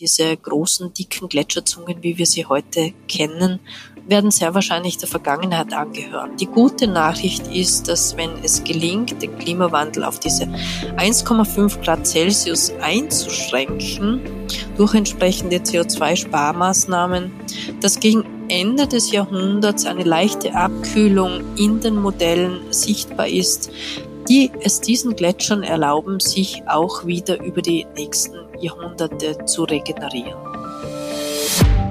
Diese großen, dicken Gletscherzungen, wie wir sie heute kennen, werden sehr wahrscheinlich der Vergangenheit angehören. Die gute Nachricht ist, dass wenn es gelingt, den Klimawandel auf diese 1,5 Grad Celsius einzuschränken, durch entsprechende CO2-Sparmaßnahmen, dass gegen Ende des Jahrhunderts eine leichte Abkühlung in den Modellen sichtbar ist, die es diesen Gletschern erlauben, sich auch wieder über die nächsten Jahrhunderte zu regenerieren.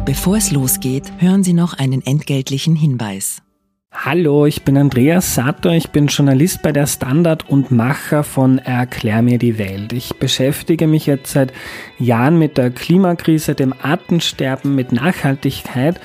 Bevor es losgeht, hören Sie noch einen entgeltlichen Hinweis. Hallo, ich bin Andreas Sator, ich bin Journalist bei der Standard und Macher von Erklär mir die Welt. Ich beschäftige mich jetzt seit Jahren mit der Klimakrise, dem Artensterben, mit Nachhaltigkeit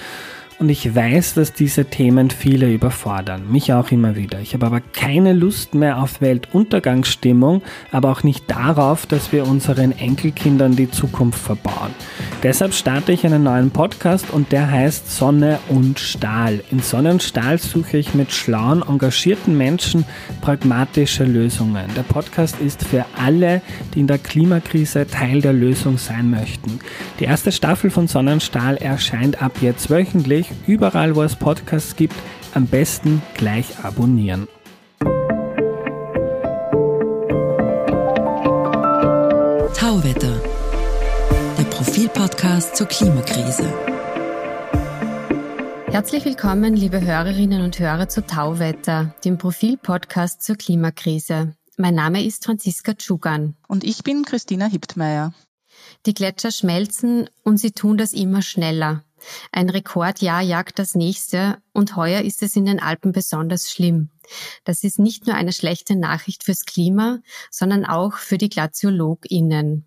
und ich weiß, dass diese Themen viele überfordern, mich auch immer wieder. Ich habe aber keine Lust mehr auf Weltuntergangsstimmung, aber auch nicht darauf, dass wir unseren Enkelkindern die Zukunft verbauen. Deshalb starte ich einen neuen Podcast und der heißt Sonne und Stahl. In Sonne und Stahl suche ich mit schlauen, engagierten Menschen pragmatische Lösungen. Der Podcast ist für alle, die in der Klimakrise Teil der Lösung sein möchten. Die erste Staffel von Sonne und Stahl erscheint ab jetzt wöchentlich, überall wo es Podcasts gibt, am besten gleich abonnieren. Tauwetter Profilpodcast zur Klimakrise. Herzlich willkommen, liebe Hörerinnen und Hörer zu Tauwetter, dem Profilpodcast zur Klimakrise. Mein Name ist Franziska Tschugan. Und ich bin Christina Hiptmeier. Die Gletscher schmelzen und sie tun das immer schneller. Ein Rekordjahr jagt das nächste und heuer ist es in den Alpen besonders schlimm. Das ist nicht nur eine schlechte Nachricht fürs Klima, sondern auch für die GlaziologInnen.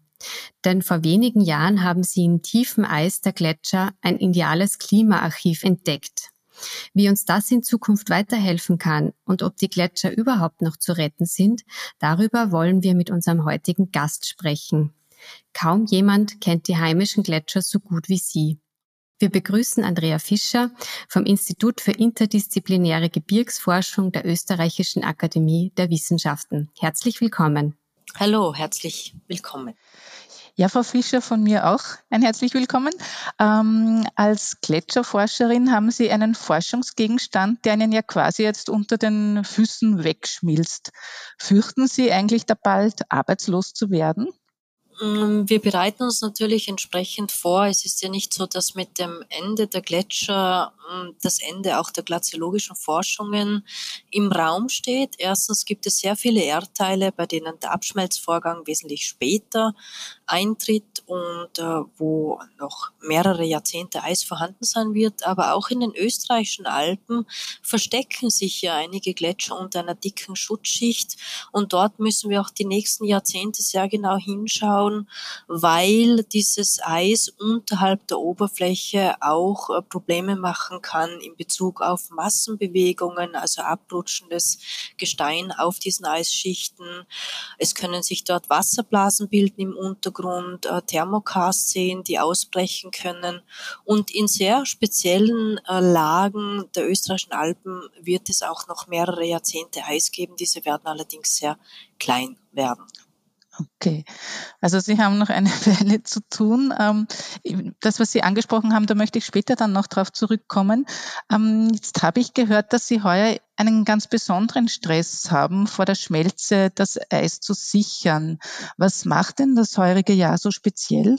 Denn vor wenigen Jahren haben sie im tiefen Eis der Gletscher ein ideales Klimaarchiv entdeckt. Wie uns das in Zukunft weiterhelfen kann und ob die Gletscher überhaupt noch zu retten sind, darüber wollen wir mit unserem heutigen Gast sprechen. Kaum jemand kennt die heimischen Gletscher so gut wie Sie. Wir begrüßen Andrea Fischer vom Institut für interdisziplinäre Gebirgsforschung der Österreichischen Akademie der Wissenschaften. Herzlich willkommen. Hallo, herzlich willkommen. Ja, Frau Fischer, von mir auch ein herzlich willkommen. Ähm, als Gletscherforscherin haben Sie einen Forschungsgegenstand, der Ihnen ja quasi jetzt unter den Füßen wegschmilzt. Fürchten Sie eigentlich da bald arbeitslos zu werden? Mm, wir bereiten uns natürlich entsprechend vor. Es ist ja nicht so, dass mit dem Ende der Gletscher mm, das Ende auch der glaziologischen Forschungen im Raum steht. Erstens gibt es sehr viele Erdteile, bei denen der Abschmelzvorgang wesentlich später eintritt und äh, wo noch mehrere Jahrzehnte Eis vorhanden sein wird. Aber auch in den österreichischen Alpen verstecken sich ja einige Gletscher unter einer dicken Schutzschicht und dort müssen wir auch die nächsten Jahrzehnte sehr genau hinschauen, weil dieses Eis unterhalb der Oberfläche auch äh, Probleme machen kann in Bezug auf Massenbewegungen, also abrutschendes Gestein auf diesen Eisschichten. Es können sich dort Wasserblasen bilden im Untergrund Hintergrund äh, Thermokasts sehen, die ausbrechen können. Und in sehr speziellen äh, Lagen der österreichischen Alpen wird es auch noch mehrere Jahrzehnte Eis geben. Diese werden allerdings sehr klein werden. Okay, also Sie haben noch eine Weile zu tun. Ähm, das, was Sie angesprochen haben, da möchte ich später dann noch darauf zurückkommen. Ähm, jetzt habe ich gehört, dass Sie heuer einen ganz besonderen Stress haben, vor der Schmelze das Eis zu sichern. Was macht denn das heurige Jahr so speziell?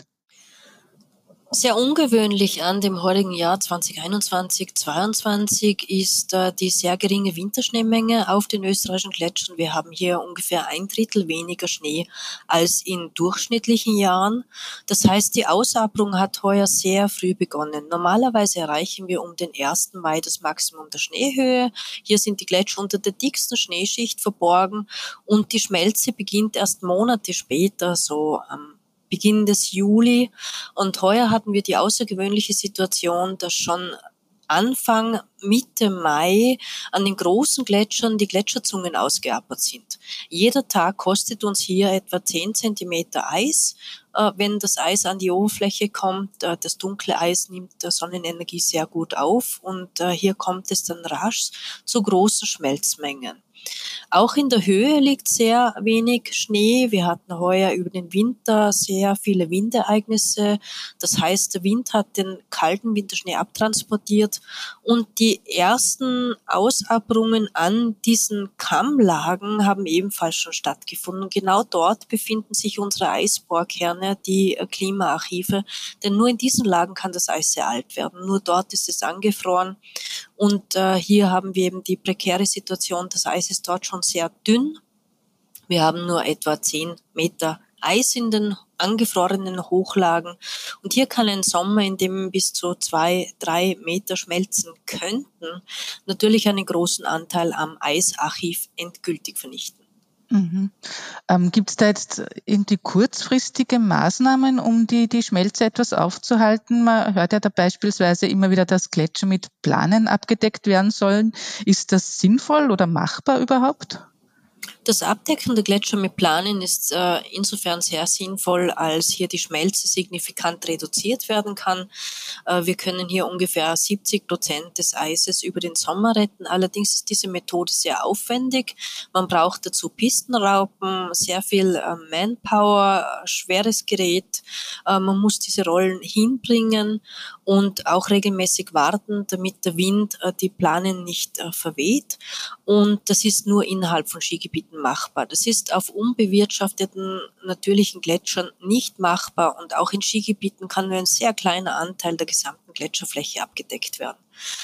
Sehr ungewöhnlich an dem heutigen Jahr 2021, 2022 ist äh, die sehr geringe Winterschneemenge auf den österreichischen Gletschern. Wir haben hier ungefähr ein Drittel weniger Schnee als in durchschnittlichen Jahren. Das heißt, die Ausabrung hat heuer sehr früh begonnen. Normalerweise erreichen wir um den 1. Mai das Maximum der Schneehöhe. Hier sind die Gletscher unter der dicksten Schneeschicht verborgen und die Schmelze beginnt erst Monate später, so am Beginn des Juli. Und heuer hatten wir die außergewöhnliche Situation, dass schon Anfang Mitte Mai an den großen Gletschern die Gletscherzungen ausgeappert sind. Jeder Tag kostet uns hier etwa 10 Zentimeter Eis. Äh, wenn das Eis an die Oberfläche kommt, äh, das dunkle Eis nimmt Sonnenenergie sehr gut auf und äh, hier kommt es dann rasch zu großen Schmelzmengen. Auch in der Höhe liegt sehr wenig Schnee. Wir hatten heuer über den Winter sehr viele Windereignisse. Das heißt, der Wind hat den kalten Winterschnee abtransportiert und die ersten Ausabbrungen an diesen Kammlagen haben ebenfalls schon stattgefunden. Genau dort befinden sich unsere Eisbohrkerne, die äh, Klimaarchive, denn nur in diesen Lagen kann das Eis sehr alt werden. Nur dort ist es angefroren und äh, hier haben wir eben die prekäre Situation, das Eis ist dort schon sehr dünn. Wir haben nur etwa zehn Meter Eis in den angefrorenen Hochlagen. Und hier kann ein Sommer, in dem bis zu zwei, drei Meter schmelzen könnten, natürlich einen großen Anteil am Eisarchiv endgültig vernichten. Mhm. Ähm, Gibt es da jetzt irgendwie kurzfristige Maßnahmen, um die, die Schmelze etwas aufzuhalten? Man hört ja da beispielsweise immer wieder, dass Gletscher mit Planen abgedeckt werden sollen. Ist das sinnvoll oder machbar überhaupt? Das Abdecken der Gletscher mit Planen ist äh, insofern sehr sinnvoll, als hier die Schmelze signifikant reduziert werden kann. Äh, wir können hier ungefähr 70 Prozent des Eises über den Sommer retten. Allerdings ist diese Methode sehr aufwendig. Man braucht dazu Pistenraupen, sehr viel äh, Manpower, schweres Gerät. Äh, man muss diese Rollen hinbringen und auch regelmäßig warten, damit der Wind äh, die Planen nicht äh, verweht. Und das ist nur innerhalb von Skigebieten machbar. Das ist auf unbewirtschafteten natürlichen Gletschern nicht machbar und auch in Skigebieten kann nur ein sehr kleiner Anteil der gesamten Gletscherfläche abgedeckt werden.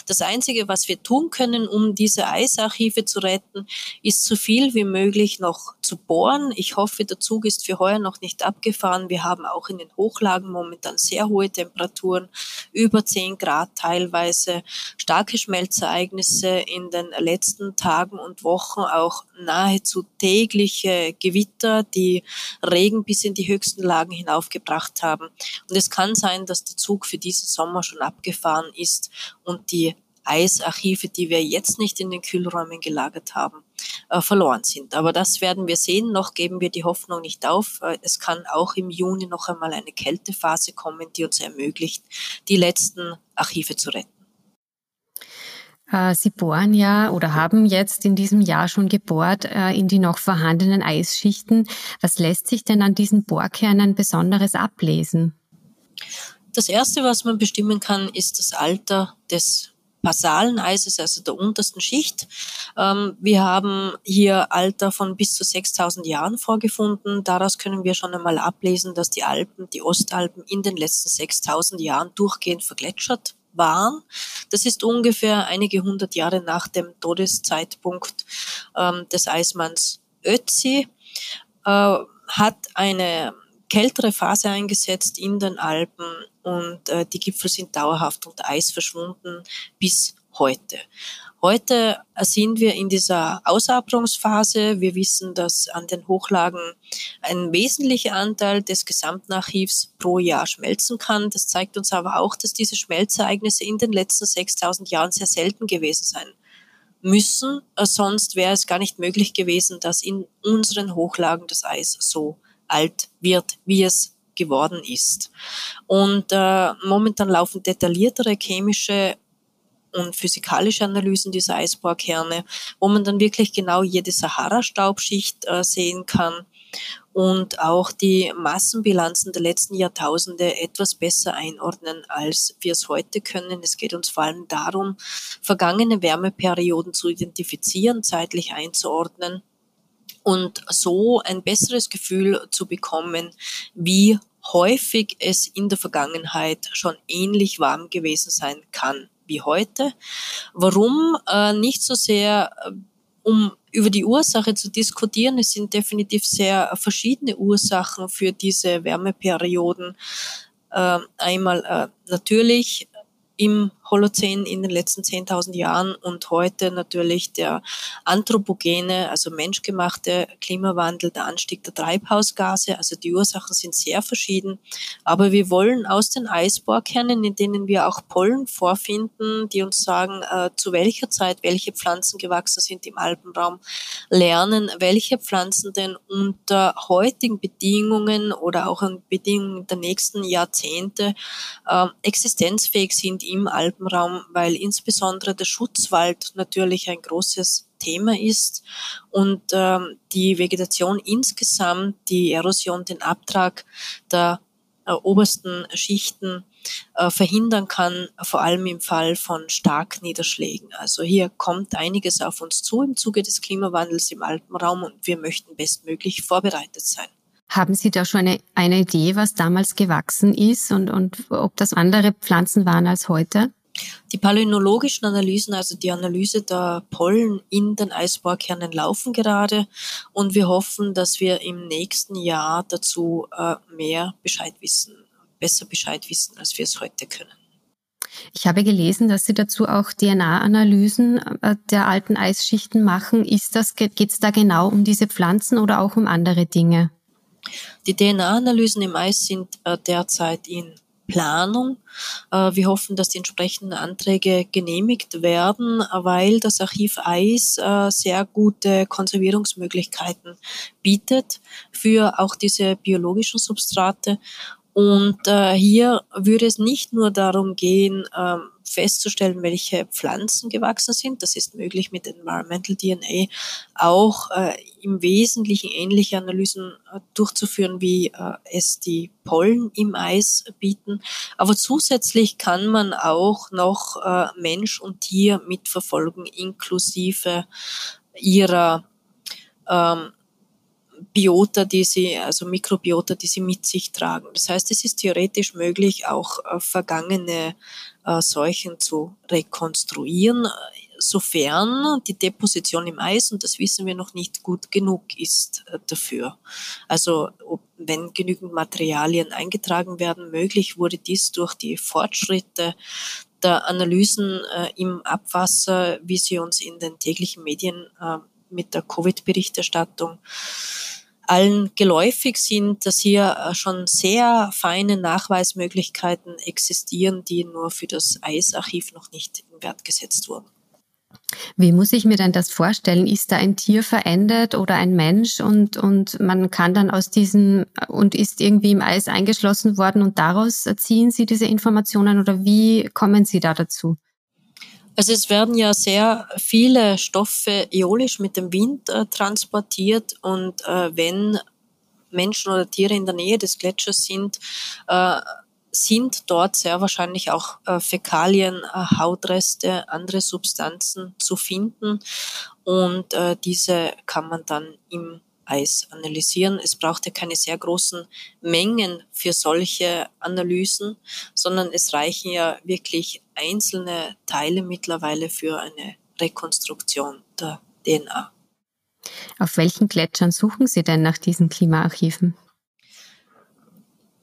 Das Einzige, was wir tun können, um diese Eisarchive zu retten, ist so viel wie möglich noch zu bohren. Ich hoffe, der Zug ist für heuer noch nicht abgefahren. Wir haben auch in den Hochlagen momentan sehr hohe Temperaturen, über 10 Grad teilweise, starke Schmelzereignisse in den letzten Tagen und Wochen, auch nahezu tägliche Gewitter, die Regen bis in die höchsten Lagen hinaufgebracht haben. Und es kann sein, dass der Zug für diesen Sommer schon abgefahren ist und die Eisarchive, die wir jetzt nicht in den Kühlräumen gelagert haben, äh, verloren sind. Aber das werden wir sehen. Noch geben wir die Hoffnung nicht auf. Äh, es kann auch im Juni noch einmal eine Kältephase kommen, die uns ermöglicht, die letzten Archive zu retten. Äh, Sie bohren ja oder haben jetzt in diesem Jahr schon gebohrt in die noch vorhandenen Eisschichten. Was lässt sich denn an diesen Bohrkernen Besonderes ablesen? Das erste, was man bestimmen kann, ist das Alter des basalen Eises, also der untersten Schicht. Ähm, wir haben hier Alter von bis zu 6000 Jahren vorgefunden. Daraus können wir schon einmal ablesen, dass die Alpen, die Ostalpen in den letzten 6000 Jahren durchgehend vergletschert waren. Das ist ungefähr einige hundert Jahre nach dem Todeszeitpunkt ähm, des Eismanns Ötzi. Äh, hat eine kältere Phase eingesetzt in den Alpen und äh, die Gipfel sind dauerhaft unter Eis verschwunden bis heute. Heute sind wir in dieser Ausabrungsphase. Wir wissen, dass an den Hochlagen ein wesentlicher Anteil des Gesamtarchivs pro Jahr schmelzen kann. Das zeigt uns aber auch, dass diese Schmelzereignisse in den letzten 6000 Jahren sehr selten gewesen sein müssen. Äh, sonst wäre es gar nicht möglich gewesen, dass in unseren Hochlagen das Eis so alt wird, wie es geworden ist. Und äh, momentan laufen detailliertere chemische und physikalische Analysen dieser Eisbohrkerne, wo man dann wirklich genau jede Sahara-Staubschicht äh, sehen kann und auch die Massenbilanzen der letzten Jahrtausende etwas besser einordnen, als wir es heute können. Es geht uns vor allem darum, vergangene Wärmeperioden zu identifizieren, zeitlich einzuordnen und so ein besseres Gefühl zu bekommen, wie häufig es in der Vergangenheit schon ähnlich warm gewesen sein kann wie heute. Warum? Äh, nicht so sehr, äh, um über die Ursache zu diskutieren. Es sind definitiv sehr verschiedene Ursachen für diese Wärmeperioden. Äh, einmal äh, natürlich im Holozän in den letzten 10.000 Jahren und heute natürlich der anthropogene, also menschgemachte Klimawandel, der Anstieg der Treibhausgase. Also die Ursachen sind sehr verschieden. Aber wir wollen aus den Eisbohrkernen, in denen wir auch Pollen vorfinden, die uns sagen, äh, zu welcher Zeit welche Pflanzen gewachsen sind im Alpenraum, lernen, welche Pflanzen denn unter heutigen Bedingungen oder auch in Bedingungen der nächsten Jahrzehnte äh, existenzfähig sind im Alpenraum, weil insbesondere der Schutzwald natürlich ein großes Thema ist und ähm, die Vegetation insgesamt, die Erosion, den Abtrag der äh, obersten Schichten äh, verhindern kann, vor allem im Fall von Starkniederschlägen. Also hier kommt einiges auf uns zu im Zuge des Klimawandels im Alpenraum und wir möchten bestmöglich vorbereitet sein. Haben Sie da schon eine, eine Idee, was damals gewachsen ist und, und ob das andere Pflanzen waren als heute? Die palynologischen Analysen, also die Analyse der Pollen in den Eisbohrkernen laufen gerade und wir hoffen, dass wir im nächsten Jahr dazu äh, mehr Bescheid wissen, besser Bescheid wissen, als wir es heute können. Ich habe gelesen, dass Sie dazu auch DNA-Analysen äh, der alten Eisschichten machen. Ist das, geht es da genau um diese Pflanzen oder auch um andere Dinge? Die DNA-Analysen im Eis sind äh, derzeit in Planung. Äh, wir hoffen, dass die entsprechenden Anträge genehmigt werden, weil das Archiv Eis äh, sehr gute Konservierungsmöglichkeiten bietet für auch diese biologischen Substrate. Und äh, hier würde es nicht nur darum gehen, ähm, festzustellen, welche Pflanzen gewachsen sind. Das ist möglich mit Environmental DNA auch äh, im Wesentlichen ähnliche Analysen äh, durchzuführen, wie äh, es die Pollen im Eis bieten. Aber zusätzlich kann man auch noch äh, Mensch und Tier mitverfolgen, inklusive ihrer ähm, Biota, die sie, also Mikrobiota, die sie mit sich tragen. Das heißt, es ist theoretisch möglich, auch äh, vergangene äh, Seuchen zu rekonstruieren, sofern die Deposition im Eis, und das wissen wir noch nicht gut genug ist äh, dafür. Also ob, wenn genügend Materialien eingetragen werden, möglich wurde dies durch die Fortschritte der Analysen äh, im Abwasser, wie sie uns in den täglichen Medien äh, mit der Covid-Berichterstattung allen geläufig sind, dass hier äh, schon sehr feine Nachweismöglichkeiten existieren, die nur für das Eisarchiv noch nicht in Wert gesetzt wurden. Wie muss ich mir denn das vorstellen? Ist da ein Tier verendet oder ein Mensch und, und man kann dann aus diesem und ist irgendwie im Eis eingeschlossen worden und daraus ziehen Sie diese Informationen oder wie kommen Sie da dazu? Also es werden ja sehr viele Stoffe äolisch mit dem Wind äh, transportiert und äh, wenn Menschen oder Tiere in der Nähe des Gletschers sind, äh, sind dort sehr wahrscheinlich auch äh, Fäkalien, äh, Hautreste, andere Substanzen zu finden. Und äh, diese kann man dann im Eis analysieren. Es braucht ja keine sehr großen Mengen für solche Analysen, sondern es reichen ja wirklich einzelne Teile mittlerweile für eine Rekonstruktion der DNA. Auf welchen Gletschern suchen Sie denn nach diesen Klimaarchiven?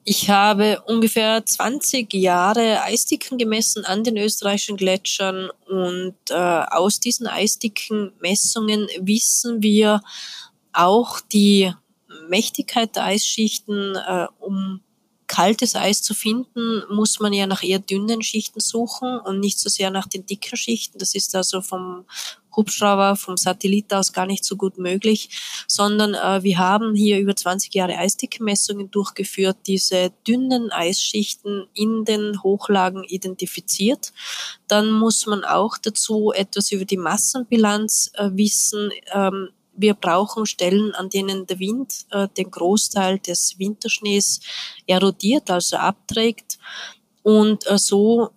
Ich habe ungefähr 20 Jahre Eisdicken gemessen an den österreichischen Gletschern und äh, aus diesen Eisdickenmessungen wissen wir, auch die Mächtigkeit der Eisschichten, äh, um kaltes Eis zu finden, muss man ja nach eher dünnen Schichten suchen und nicht so sehr nach den dicken Schichten. Das ist also vom Hubschrauber, vom Satellit aus gar nicht so gut möglich, sondern äh, wir haben hier über 20 Jahre Eisdickenmessungen durchgeführt, diese dünnen Eisschichten in den Hochlagen identifiziert. Dann muss man auch dazu etwas über die Massenbilanz äh, wissen. Ähm, wir brauchen Stellen, an denen der Wind äh, den Großteil des Winterschnees erodiert, also abträgt und äh, so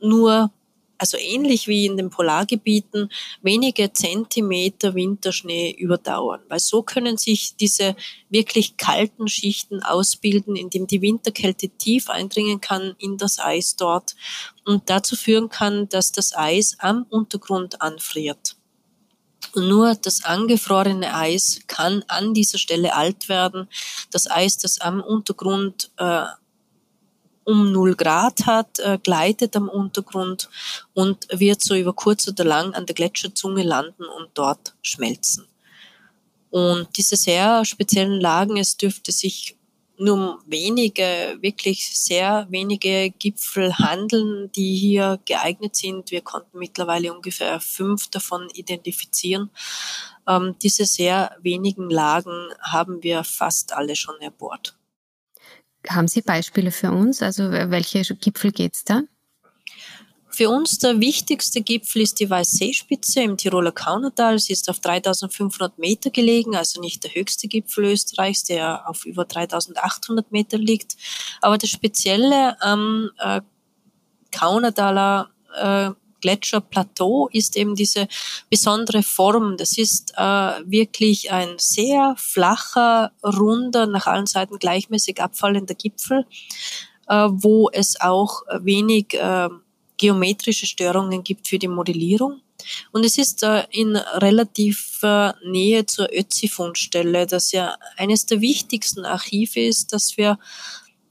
nur, also ähnlich wie in den Polargebieten, wenige Zentimeter Winterschnee überdauern. Weil so können sich diese wirklich kalten Schichten ausbilden, indem die Winterkälte tief eindringen kann in das Eis dort und dazu führen kann, dass das Eis am Untergrund anfriert. Nur das angefrorene Eis kann an dieser Stelle alt werden. Das Eis, das am Untergrund äh, um 0 Grad hat, äh, gleitet am Untergrund und wird so über kurz oder lang an der Gletscherzunge landen und dort schmelzen. Und diese sehr speziellen Lagen, es dürfte sich nur wenige, wirklich sehr wenige Gipfel handeln, die hier geeignet sind. Wir konnten mittlerweile ungefähr fünf davon identifizieren. Ähm, diese sehr wenigen Lagen haben wir fast alle schon erbohrt. Haben Sie Beispiele für uns? Also welche Gipfel geht's da? Für uns der wichtigste Gipfel ist die Weißseespitze im Tiroler Kaunertal. Sie ist auf 3500 Meter gelegen, also nicht der höchste Gipfel Österreichs, der auf über 3800 Meter liegt. Aber das Spezielle am äh, Kaunertaler äh, Gletscherplateau ist eben diese besondere Form. Das ist äh, wirklich ein sehr flacher, runder, nach allen Seiten gleichmäßig abfallender Gipfel, äh, wo es auch wenig äh, geometrische Störungen gibt für die Modellierung. Und es ist äh, in relativer Nähe zur Ötzi-Fundstelle, das ja eines der wichtigsten Archive ist, dass wir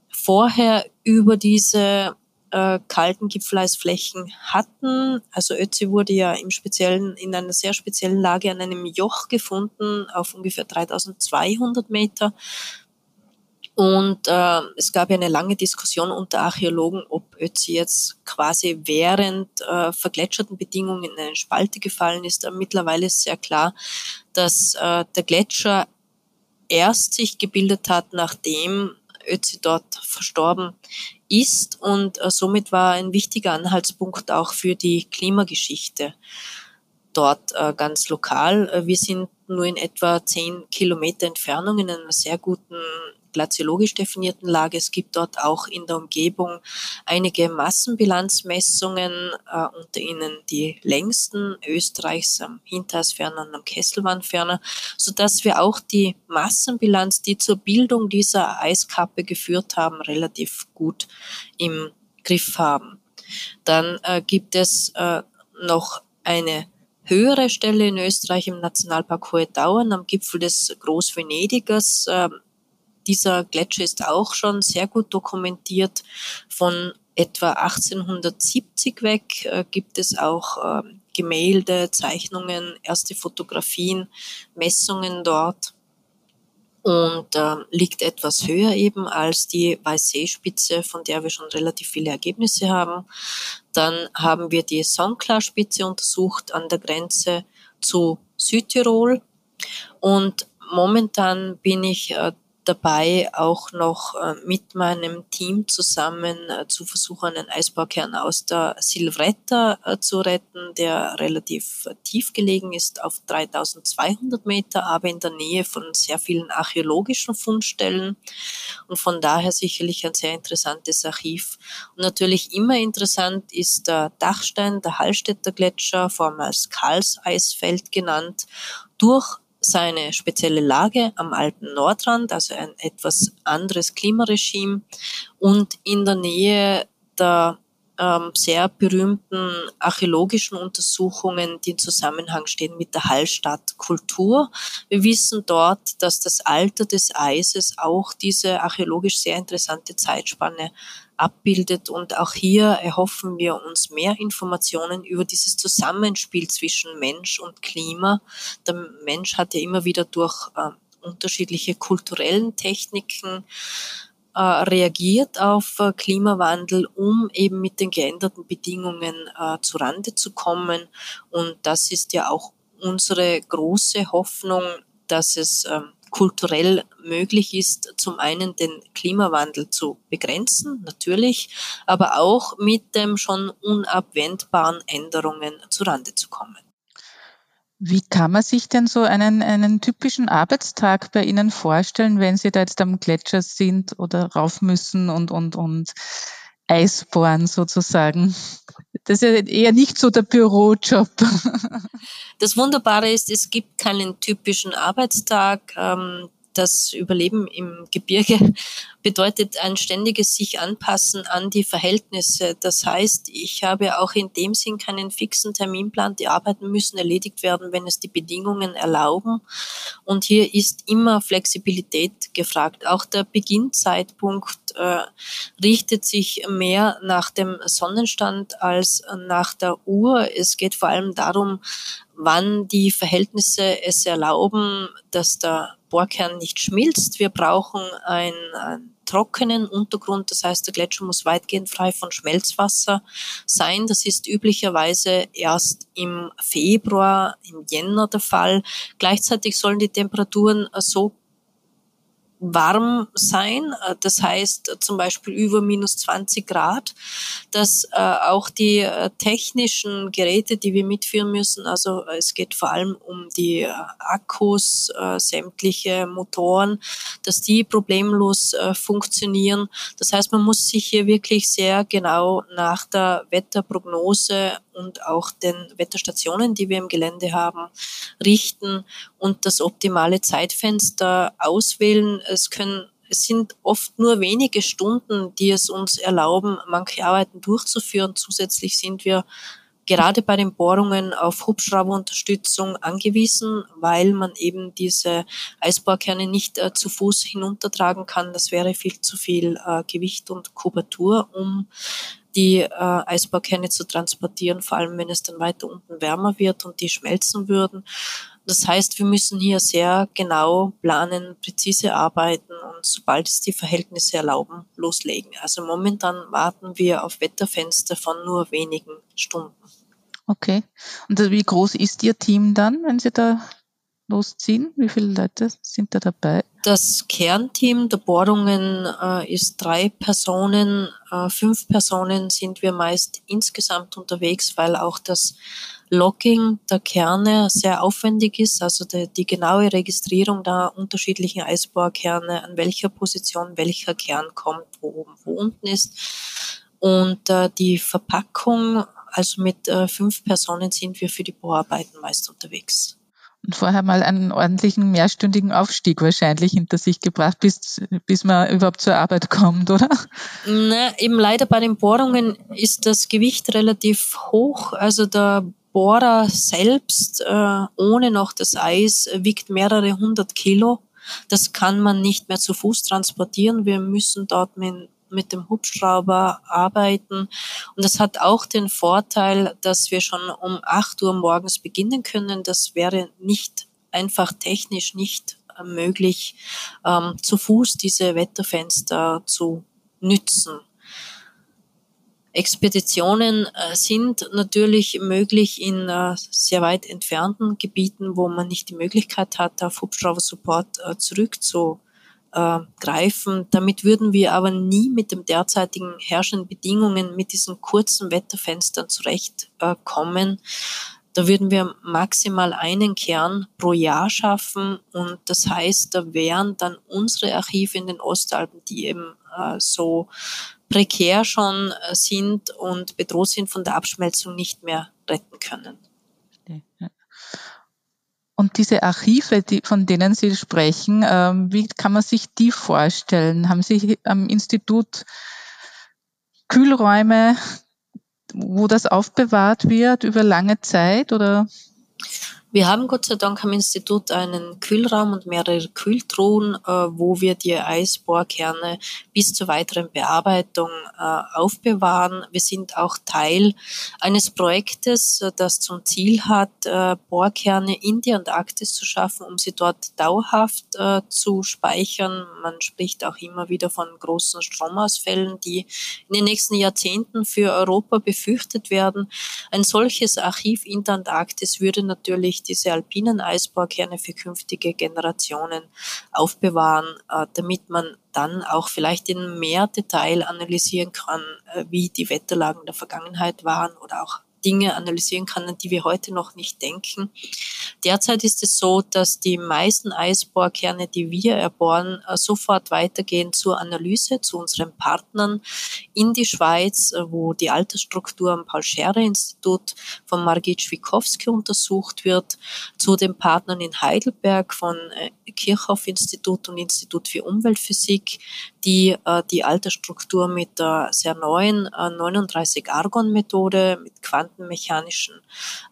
vorher über diese äh, kalten Gipfeleisflächen hatten. Also Ötzi wurde ja im Speziellen in einer sehr speziellen Lage an einem Joch gefunden auf ungefähr 3200 Meter. Und äh, es gab ja eine lange Diskussion unter Archäologen, ob Ötzi jetzt quasi während äh, vergletscherten Bedingungen in eine Spalte gefallen ist. Aber mittlerweile ist sehr klar, dass äh, der Gletscher erst sich gebildet hat, nachdem Ötzi dort verstorben ist und äh, somit war ein wichtiger Anhaltspunkt auch für die Klimageschichte dort äh, ganz lokal. Äh, wir sind nur in etwa zehn Kilometer Entfernung in einer sehr guten glaziologisch definierten Lage. Es gibt dort auch in der Umgebung einige Massenbilanzmessungen, äh, unter ihnen die längsten Österreichs am Hintersferner und am Kesselwandferner, so dass wir auch die Massenbilanz, die zur Bildung dieser Eiskappe geführt haben, relativ gut im Griff haben. Dann äh, gibt es äh, noch eine höhere Stelle in Österreich im Nationalpark Hohe Dauern am Gipfel des Großvenedigers, äh, dieser Gletscher ist auch schon sehr gut dokumentiert. Von etwa 1870 weg äh, gibt es auch äh, Gemälde, Zeichnungen, erste Fotografien, Messungen dort und äh, liegt etwas höher eben als die Weißseespitze, von der wir schon relativ viele Ergebnisse haben. Dann haben wir die Songklar-Spitze untersucht an der Grenze zu Südtirol und momentan bin ich äh, dabei, auch noch äh, mit meinem Team zusammen äh, zu versuchen, einen Eisbaukern aus der Silvretta äh, zu retten, der relativ tief gelegen ist, auf 3200 Meter, aber in der Nähe von sehr vielen archäologischen Fundstellen und von daher sicherlich ein sehr interessantes Archiv. Und natürlich immer interessant ist der Dachstein, der Hallstätter Gletscher, vormals Karlseisfeld genannt, durch seine spezielle Lage am Alpen Nordrand, also ein etwas anderes Klimaregime und in der Nähe der ähm, sehr berühmten archäologischen Untersuchungen, die in Zusammenhang stehen mit der Hallstattkultur. Wir wissen dort, dass das Alter des Eises auch diese archäologisch sehr interessante Zeitspanne abbildet. Und auch hier erhoffen wir uns mehr Informationen über dieses Zusammenspiel zwischen Mensch und Klima. Der Mensch hat ja immer wieder durch äh, unterschiedliche kulturellen Techniken äh, reagiert auf äh, Klimawandel, um eben mit den geänderten Bedingungen äh, zurande zu kommen. Und das ist ja auch unsere große Hoffnung, dass es ähm, kulturell möglich ist, zum einen den Klimawandel zu begrenzen, natürlich, aber auch mit dem schon unabwendbaren Änderungen zurande zu kommen. Wie kann man sich denn so einen, einen typischen Arbeitstag bei Ihnen vorstellen, wenn Sie da jetzt am Gletscher sind oder rauf müssen und, und, und Eis bohren sozusagen? Das ist ja eher nicht so der Bürojob. Das Wunderbare ist, es gibt keinen typischen Arbeitstag. Das Überleben im Gebirge bedeutet ein ständiges sich anpassen an die Verhältnisse. Das heißt, ich habe auch in dem Sinn keinen fixen Terminplan. Die Arbeiten müssen erledigt werden, wenn es die Bedingungen erlauben. Und hier ist immer Flexibilität gefragt. Auch der Beginnzeitpunkt äh, richtet sich mehr nach dem Sonnenstand als nach der Uhr. Es geht vor allem darum, wann die Verhältnisse es erlauben, dass der Bohrkern nicht schmilzt. Wir brauchen einen, einen trockenen Untergrund, das heißt, der Gletscher muss weitgehend frei von Schmelzwasser sein. Das ist üblicherweise erst im Februar, im Jänner der Fall. Gleichzeitig sollen die Temperaturen so warm sein, äh, das heißt äh, zum Beispiel über minus 20 Grad, dass äh, auch die technischen Geräte, die wir mitführen müssen, also es geht vor allem um die Akkus, sämtliche Motoren, dass die problemlos funktionieren. Das heißt, man muss sich hier wirklich sehr genau nach der Wetterprognose und auch den Wetterstationen, die wir im Gelände haben, richten und das optimale Zeitfenster auswählen. Es können es sind oft nur wenige Stunden, die es uns erlauben, manche Arbeiten durchzuführen. Zusätzlich sind wir gerade bei den Bohrungen auf Hubschrauberunterstützung angewiesen, weil man eben diese Eisbohrkerne nicht äh, zu Fuß hinuntertragen kann. Das wäre viel zu viel äh, Gewicht und Kubatur, um die äh, Eisbohrkerne zu transportieren, vor allem wenn es dann weiter unten wärmer wird und die schmelzen würden. Das heißt, wir müssen hier sehr genau planen, präzise arbeiten und sobald es die Verhältnisse erlauben, loslegen. Also momentan warten wir auf Wetterfenster von nur wenigen Stunden. Okay. Und wie groß ist Ihr Team dann, wenn Sie da losziehen? Wie viele Leute sind da dabei? Das Kernteam der Bohrungen äh, ist drei Personen. Äh, fünf Personen sind wir meist insgesamt unterwegs, weil auch das Logging der Kerne sehr aufwendig ist, also die, die genaue Registrierung der unterschiedlichen Eisbohrkerne, an welcher Position welcher Kern kommt, wo oben, wo unten ist. Und äh, die Verpackung, also mit äh, fünf Personen sind wir für die Bohrarbeiten meist unterwegs. Und vorher mal einen ordentlichen mehrstündigen Aufstieg wahrscheinlich hinter sich gebracht, bis, bis man überhaupt zur Arbeit kommt, oder? Na, eben leider bei den Bohrungen ist das Gewicht relativ hoch. Also der Bohrer selbst, äh, ohne noch das Eis, wiegt mehrere hundert Kilo. Das kann man nicht mehr zu Fuß transportieren. Wir müssen dort mit, mit dem Hubschrauber arbeiten. Und das hat auch den Vorteil, dass wir schon um acht Uhr morgens beginnen können. Das wäre nicht einfach technisch nicht möglich, ähm, zu Fuß diese Wetterfenster zu nützen. Expeditionen äh, sind natürlich möglich in äh, sehr weit entfernten Gebieten, wo man nicht die Möglichkeit hat, auf Hubschrauber-Support äh, zurückzugreifen. Damit würden wir aber nie mit den derzeitigen herrschenden Bedingungen, mit diesen kurzen Wetterfenstern zurechtkommen. Da würden wir maximal einen Kern pro Jahr schaffen und das heißt, da wären dann unsere Archive in den Ostalpen, die eben äh, so prekär schon äh, sind und bedroht sind von der Abschmelzung nicht mehr retten können. Und diese Archive, die, von denen Sie sprechen, ähm, wie kann man sich die vorstellen? Haben Sie am Institut Kühlräume, wo das aufbewahrt wird über lange Zeit oder? Wir haben Gott sei Dank am Institut einen Kühlraum und mehrere Kühltruhen, äh, wo wir die Eisbohrkerne bis zur weiteren Bearbeitung äh, aufbewahren. Wir sind auch Teil eines Projektes, äh, das zum Ziel hat, Bohrkerne in die Antarktis zu schaffen, um sie dort dauerhaft zu speichern. Man spricht auch immer wieder von großen Stromausfällen, die in den nächsten Jahrzehnten für Europa befürchtet werden. Ein solches Archiv in der Antarktis würde natürlich sich diese alpinen Eisbohrkerne für künftige Generationen aufbewahren, äh, damit man dann auch vielleicht in mehr Detail analysieren kann, äh, wie die Wetterlagen der Vergangenheit waren oder auch Dinge analysieren kann, an die wir heute noch nicht denken. Derzeit ist es so, dass die meisten Eisbohrkerne, die wir erbohren, äh, sofort weitergehen zur Analyse, zu unseren Partnern in die Schweiz, äh, wo die Altersstruktur am Paul-Scherrer-Institut von Margit Schwikowski untersucht wird, zu den Partnern in Heidelberg von äh, Kirchhoff-Institut und Institut für Umweltphysik, die die Altersstruktur mit der sehr neuen 39-Argon-Methode mit Quanten quantenmechanischen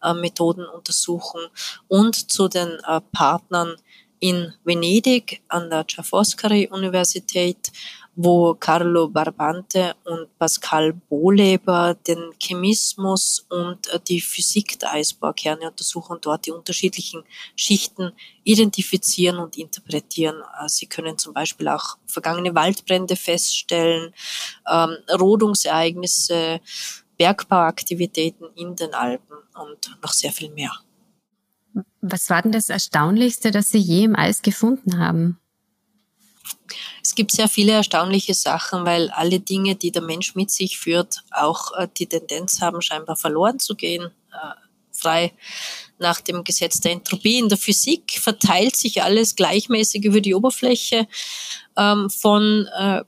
äh, Methoden untersuchen und zu den äh, Partnern in Venedig an der Ca' Foscari Universität, wo Carlo Barbante und Pascal Bohleber den Chemismus und äh, die Physik der Eisbohrkerne untersuchen, dort die unterschiedlichen Schichten identifizieren und interpretieren. Äh, sie können zum Beispiel auch vergangene Waldbrände feststellen, ähm, Rodungsereignisse, Bergbauaktivitäten in den Alpen und noch sehr viel mehr. Was war denn das Erstaunlichste, das Sie je im Eis gefunden haben? es gibt sehr viele erstaunliche Sachen, weil alle Dinge, die der Mensch mit sich führt, auch äh, die Tendenz haben, scheinbar verloren zu gehen. Äh, frei nach dem Gesetz der Entropie. In der Physik verteilt sich alles gleichmäßig über die Oberfläche ähm, von äh,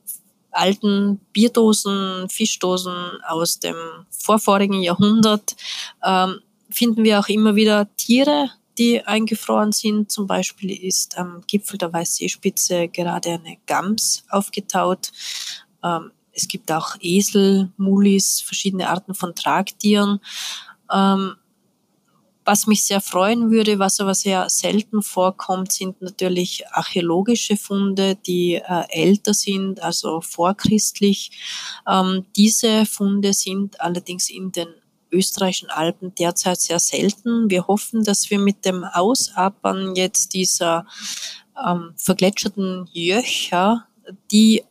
alten Bierdosen, Fischdosen aus dem vorvorigen Jahrhundert. Ähm, finden wir auch immer wieder Tiere, die eingefroren sind. Zum Beispiel ist am Gipfel der Weißseespitze gerade eine Gams aufgetaut. Ähm, es gibt auch Esel, Mulis, verschiedene Arten von Tragtieren. Ähm, was mich sehr freuen würde, was aber sehr selten vorkommt, sind natürlich archäologische Funde, die äh, älter sind, also vorchristlich. Ähm, diese Funde sind allerdings in den österreichischen Alpen derzeit sehr selten. Wir hoffen, dass wir mit dem Ausabern jetzt dieser ähm, vergletscherten Jöcher, die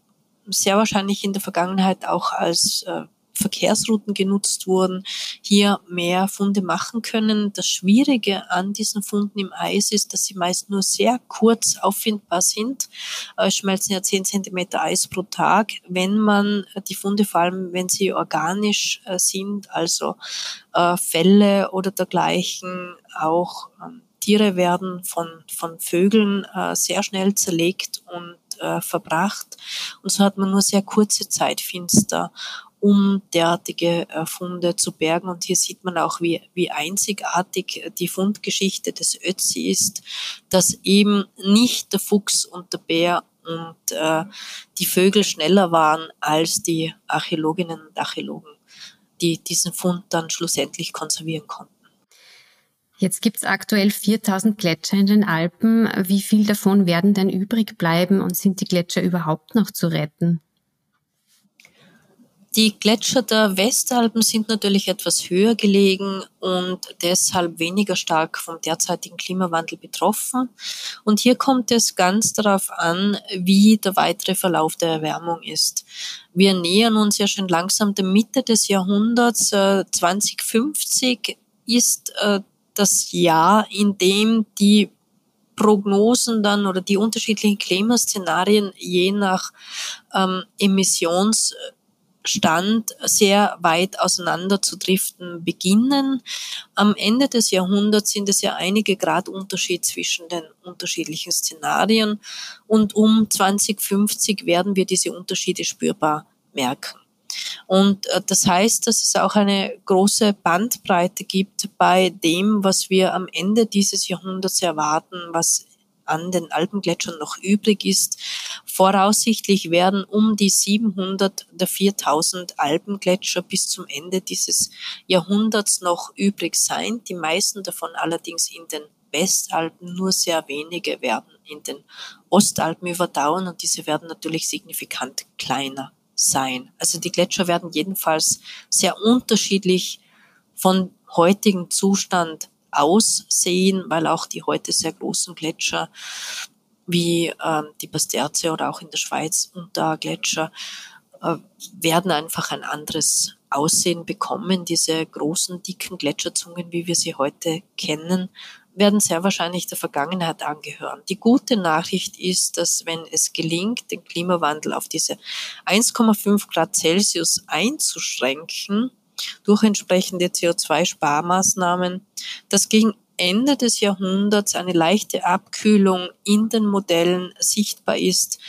sehr wahrscheinlich in der Vergangenheit auch als äh, Verkehrsrouten genutzt wurden, hier mehr Funde machen können. Das Schwierige an diesen Funden im Eis ist, dass sie meist nur sehr kurz auffindbar sind. Es schmelzen ja 10 Zentimeter Eis pro Tag. Wenn man die Funde, vor allem wenn sie organisch äh, sind, also äh, Fälle oder dergleichen, auch ähm, Tiere werden von, von Vögeln äh, sehr schnell zerlegt und verbracht. Und so hat man nur sehr kurze Zeit finster um derartige äh, Funde zu bergen. Und hier sieht man auch, wie, wie einzigartig die Fundgeschichte des Ötzi ist, dass eben nicht der Fuchs und der Bär und äh, die Vögel schneller waren als die Archäologinnen und Archäologen, die diesen Fund dann schlussendlich konservieren konnten. Jetzt gibt es aktuell 4000 Gletscher in den Alpen. Wie viel davon werden denn übrig bleiben und sind die Gletscher überhaupt noch zu retten? Die Gletscher der Westalpen sind natürlich etwas höher gelegen und deshalb weniger stark vom derzeitigen Klimawandel betroffen. Und hier kommt es ganz darauf an, wie der weitere Verlauf der Erwärmung ist. Wir nähern uns ja schon langsam der Mitte des Jahrhunderts. 2050 äh, ist äh, das Jahr, in dem die Prognosen dann oder die unterschiedlichen Klimaszenarien je nach ähm, Emissions Stand sehr weit auseinander zu driften beginnen. Am Ende des Jahrhunderts sind es ja einige Grad Unterschied zwischen den unterschiedlichen Szenarien und um 2050 werden wir diese Unterschiede spürbar merken. Und äh, das heißt, dass es auch eine große Bandbreite gibt bei dem, was wir am Ende dieses Jahrhunderts erwarten, was an den Alpengletschern noch übrig ist. Voraussichtlich werden um die 700 oder 4000 Alpengletscher bis zum Ende dieses Jahrhunderts noch übrig sein. Die meisten davon allerdings in den Westalpen, nur sehr wenige werden in den Ostalpen überdauern und diese werden natürlich signifikant kleiner sein. Also die Gletscher werden jedenfalls sehr unterschiedlich von heutigen Zustand aussehen, weil auch die heute sehr großen Gletscher wie ähm, die Basterze oder auch in der Schweiz Untergletscher äh, werden einfach ein anderes Aussehen bekommen. Diese großen, dicken Gletscherzungen, wie wir sie heute kennen, werden sehr wahrscheinlich der Vergangenheit angehören. Die gute Nachricht ist, dass wenn es gelingt, den Klimawandel auf diese 1,5 Grad Celsius einzuschränken, durch entsprechende CO2-Sparmaßnahmen, dass gegen Ende des Jahrhunderts eine leichte Abkühlung in den Modellen sichtbar ist,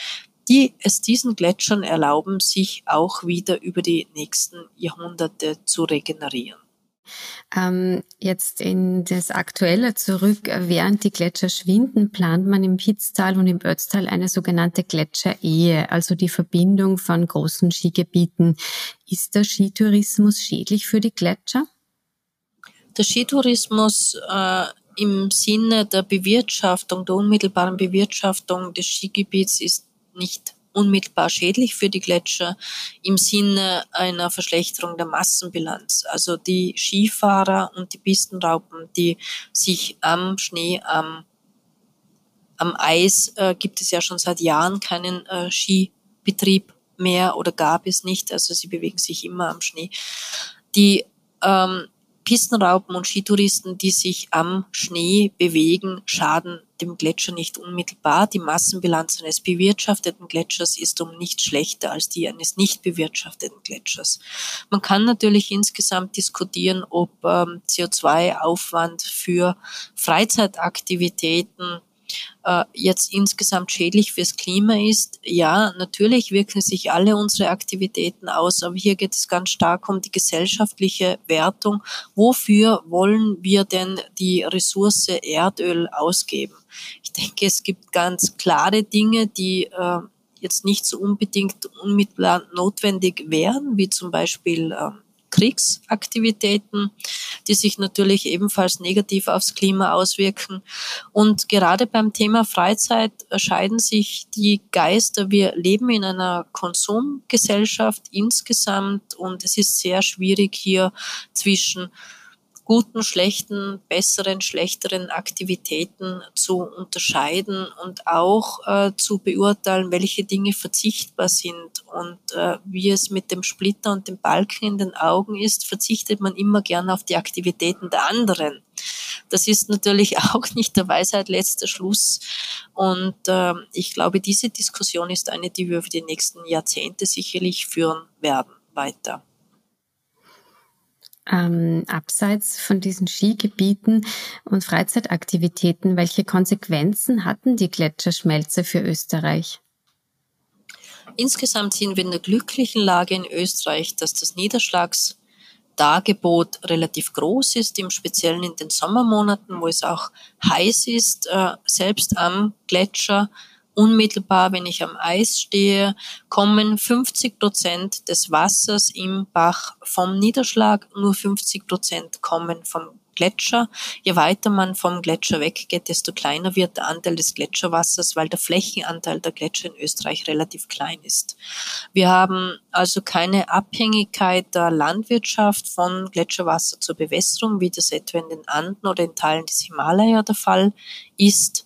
die es diesen Gletschern erlauben, sich auch wieder über die nächsten Jahrhunderte zu regenerieren. Ähm, jetzt in das Aktuelle zurück. Während die Gletscher schwinden, plant man im Pitztal und im Ötztal eine sogenannte Gletscherehe, also die Verbindung von großen Skigebieten. Ist der Skitourismus schädlich für die Gletscher? Der Skitourismus äh, im Sinne der Bewirtschaftung, der unmittelbaren Bewirtschaftung des Skigebiets ist nicht unmittelbar schädlich für die Gletscher im Sinne einer Verschlechterung der Massenbilanz. Also die Skifahrer und die Pistenraupen, die sich am Schnee, am, am Eis, äh, gibt es ja schon seit Jahren keinen äh, Skibetrieb mehr oder gab es nicht. Also sie bewegen sich immer am Schnee. Die ähm, Pistenraupen und Skitouristen, die sich am Schnee bewegen, schaden dem Gletscher nicht unmittelbar. Die Massenbilanz eines bewirtschafteten Gletschers ist um nicht schlechter als die eines nicht bewirtschafteten Gletschers. Man kann natürlich insgesamt diskutieren, ob ähm, CO2-Aufwand für Freizeitaktivitäten äh, jetzt insgesamt schädlich fürs Klima ist. Ja, natürlich wirken sich alle unsere Aktivitäten aus, aber hier geht es ganz stark um die gesellschaftliche Wertung. Wofür wollen wir denn die Ressource Erdöl ausgeben? Ich denke, es gibt ganz klare Dinge, die äh, jetzt nicht so unbedingt unmittelbar notwendig wären, wie zum Beispiel äh, Kriegsaktivitäten, die sich natürlich ebenfalls negativ aufs Klima auswirken. Und gerade beim Thema Freizeit scheiden sich die Geister. Wir leben in einer Konsumgesellschaft insgesamt und es ist sehr schwierig hier zwischen guten, schlechten, besseren, schlechteren Aktivitäten zu unterscheiden und auch äh, zu beurteilen, welche Dinge verzichtbar sind. Und äh, wie es mit dem Splitter und dem Balken in den Augen ist, verzichtet man immer gern auf die Aktivitäten der anderen. Das ist natürlich auch nicht der Weisheit letzter Schluss. Und äh, ich glaube, diese Diskussion ist eine, die wir für die nächsten Jahrzehnte sicherlich führen werden weiter ähm, abseits von diesen Skigebieten und Freizeitaktivitäten, welche Konsequenzen hatten die Gletscherschmelze für Österreich? Insgesamt sind wir in der glücklichen Lage in Österreich, dass das Niederschlagsdargebot relativ groß ist, im Speziellen in den Sommermonaten, wo es auch heiß ist, äh, selbst am Gletscher unmittelbar, wenn ich am Eis stehe, kommen 50 Prozent des Wassers im Bach vom Niederschlag, nur 50 Prozent kommen vom Gletscher. Je weiter man vom Gletscher weggeht, desto kleiner wird der Anteil des Gletscherwassers, weil der Flächenanteil der Gletscher in Österreich relativ klein ist. Wir haben also keine Abhängigkeit der Landwirtschaft von Gletscherwasser zur Bewässerung, wie das etwa in den Anden oder in Teilen des Himalaya der Fall ist.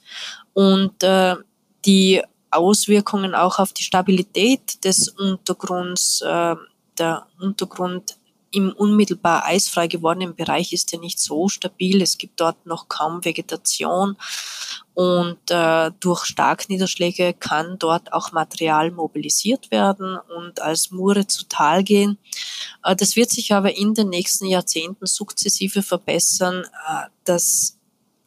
Und äh, die Auswirkungen auch auf die Stabilität des Untergrunds. Äh, der Untergrund im unmittelbar eisfrei gewordenen Bereich ist ja nicht so stabil. Es gibt dort noch kaum Vegetation und äh, durch Starkniederschläge kann dort auch Material mobilisiert werden und als Mure zu Tal gehen. Äh, das wird sich aber in den nächsten Jahrzehnten sukzessive verbessern. Äh, das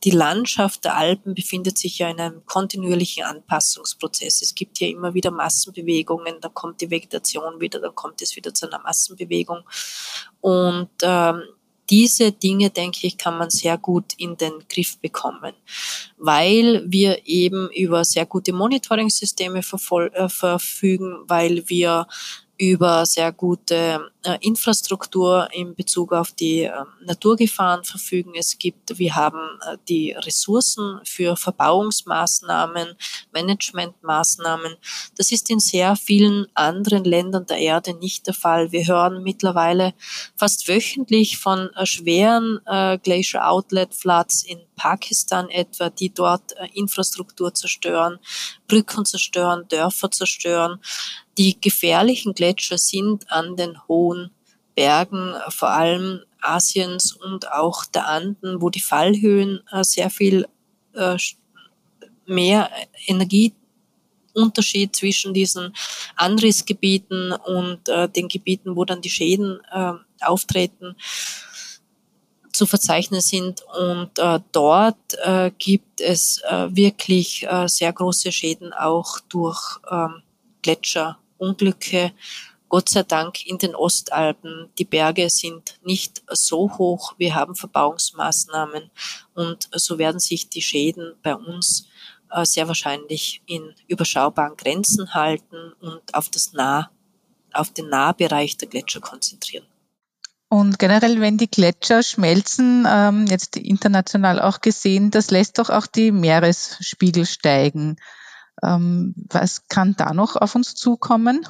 die Landschaft der Alpen befindet sich ja in einem kontinuierlichen Anpassungsprozess. Es gibt hier immer wieder Massenbewegungen, da kommt die Vegetation wieder, dann kommt es wieder zu einer Massenbewegung. Und ähm, diese Dinge, denke ich, kann man sehr gut in den Griff bekommen, weil wir eben über sehr gute Monitoring-Systeme äh, verfügen, weil wir über sehr gute äh, Infrastruktur in Bezug auf die äh, Naturgefahren verfügen. Es gibt, wir haben äh, die Ressourcen für Verbauungsmaßnahmen, Managementmaßnahmen. Das ist in sehr vielen anderen Ländern der Erde nicht der Fall. Wir hören mittlerweile fast wöchentlich von äh, schweren äh, Glacier Outlet Floods in Pakistan etwa, die dort äh, Infrastruktur zerstören, Brücken zerstören, Dörfer zerstören. Die gefährlichen Gletscher sind an den hohen Bergen, vor allem Asiens und auch der Anden, wo die Fallhöhen äh, sehr viel äh, mehr Energieunterschied zwischen diesen Anrissgebieten und äh, den Gebieten, wo dann die Schäden äh, auftreten, zu verzeichnen sind. Und äh, dort äh, gibt es äh, wirklich äh, sehr große Schäden auch durch ähm, Gletscherunglücke. Gott sei Dank in den Ostalpen. Die Berge sind nicht so hoch. Wir haben Verbauungsmaßnahmen und so werden sich die Schäden bei uns äh, sehr wahrscheinlich in überschaubaren Grenzen halten und auf das Nah, auf den Nahbereich der Gletscher konzentrieren. Und generell, wenn die Gletscher schmelzen, ähm, jetzt international auch gesehen, das lässt doch auch die Meeresspiegel steigen. Ähm, was kann da noch auf uns zukommen?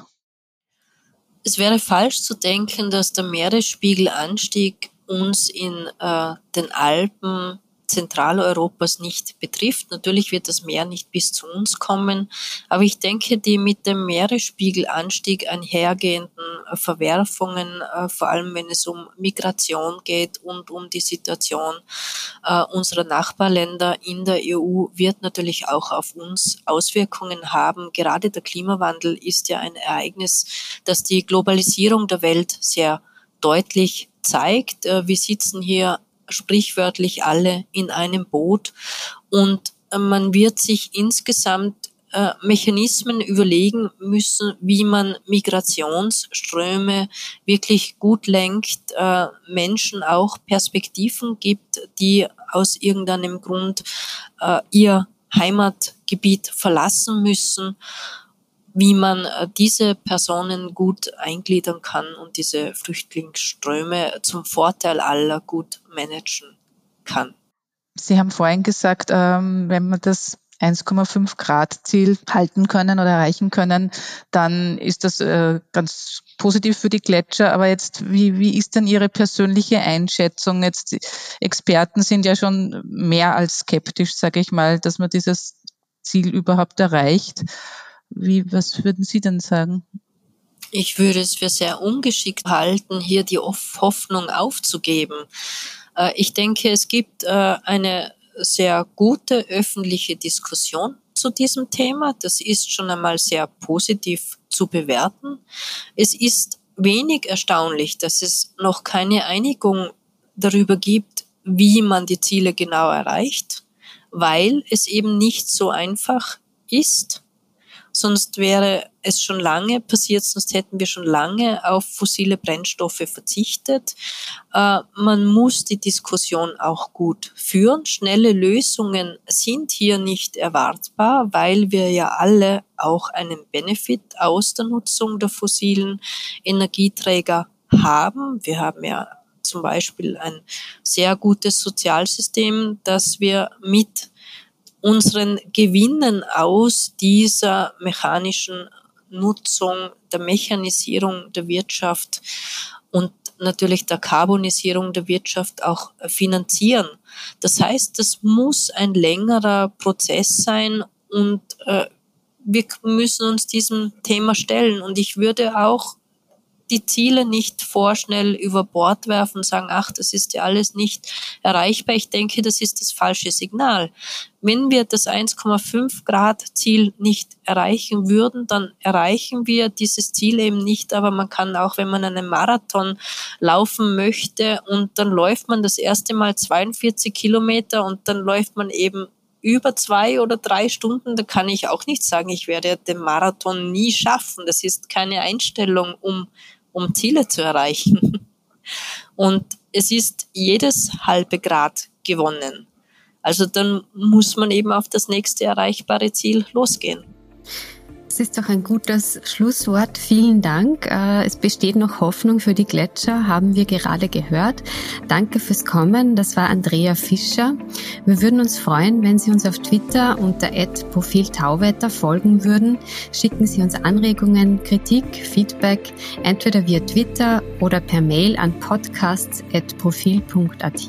Es wäre falsch zu denken, dass der Meeresspiegelanstieg uns in äh, den Alpen Zentraleuropas nicht betrifft. Natürlich wird das Meer nicht bis zu uns kommen, aber ich denke, die mit dem Meeresspiegelanstieg einhergehenden Verwerfungen, äh, vor allem wenn es um Migration geht und um die Situation äh, unserer Nachbarländer in der EU, wird natürlich auch auf uns Auswirkungen haben. Gerade der Klimawandel ist ja ein Ereignis, das die Globalisierung der Welt sehr deutlich zeigt. Äh, wir sitzen hier sprichwörtlich alle in einem Boot. Und äh, man wird sich insgesamt äh, Mechanismen überlegen müssen, wie man Migrationsströme wirklich gut lenkt, äh, Menschen auch Perspektiven gibt, die aus irgendeinem Grund ihr Heimatgebiet verlassen müssen wie man äh, diese Personen gut eingliedern kann und diese Flüchtlingsströme zum Vorteil aller gut managen kann. Sie haben vorhin gesagt, ähm, wenn man das 1,5 Grad Ziel halten können oder erreichen können, dann ist das äh, ganz positiv für die Gletscher. Aber jetzt, wie, wie ist denn Ihre persönliche Einschätzung? Jetzt Experten sind ja schon mehr als skeptisch, sage ich mal, dass man dieses Ziel überhaupt erreicht. Wie, was würden Sie denn sagen? Ich würde es für sehr ungeschickt halten, hier die Hoffnung aufzugeben. Äh, ich denke, es gibt äh, eine sehr gute öffentliche Diskussion zu diesem Thema. Das ist schon einmal sehr positiv zu bewerten. Es ist wenig erstaunlich, dass es noch keine Einigung darüber gibt, wie man die Ziele genau erreicht, weil es eben nicht so einfach ist sonst wäre es schon lange passiert, sonst hätten wir schon lange auf fossile Brennstoffe verzichtet. Äh, man muss die Diskussion auch gut führen. Schnelle Lösungen sind hier nicht erwartbar, weil wir ja alle auch einen Benefit aus der Nutzung der fossilen Energieträger haben. Wir haben ja zum Beispiel ein sehr gutes Sozialsystem, das wir mit unseren Gewinnen aus dieser mechanischen Nutzung, der Mechanisierung der Wirtschaft und natürlich der Karbonisierung der Wirtschaft auch finanzieren. Das heißt, das muss ein längerer Prozess sein und äh, wir müssen uns diesem Thema stellen. Und ich würde auch die Ziele nicht vorschnell über Bord werfen und sagen, ach, das ist ja alles nicht erreichbar. Ich denke, das ist das falsche Signal. Wenn wir das 1,5 Grad Ziel nicht erreichen würden, dann erreichen wir dieses Ziel eben nicht. Aber man kann auch, wenn man einen Marathon laufen möchte und dann läuft man das erste Mal 42 Kilometer und dann läuft man eben über zwei oder drei Stunden, da kann ich auch nicht sagen, ich werde den Marathon nie schaffen. Das ist keine Einstellung, um um Ziele zu erreichen. Und es ist jedes halbe Grad gewonnen. Also dann muss man eben auf das nächste erreichbare Ziel losgehen. Das ist doch ein gutes Schlusswort. Vielen Dank. Äh, es besteht noch Hoffnung für die Gletscher, haben wir gerade gehört. Danke fürs Kommen. Das war Andrea Fischer. Wir würden uns freuen, wenn Sie uns auf Twitter unter Profil Tauwetter folgen würden. Schicken Sie uns Anregungen, Kritik, Feedback, entweder via Twitter oder per Mail an podcasts.profil.at.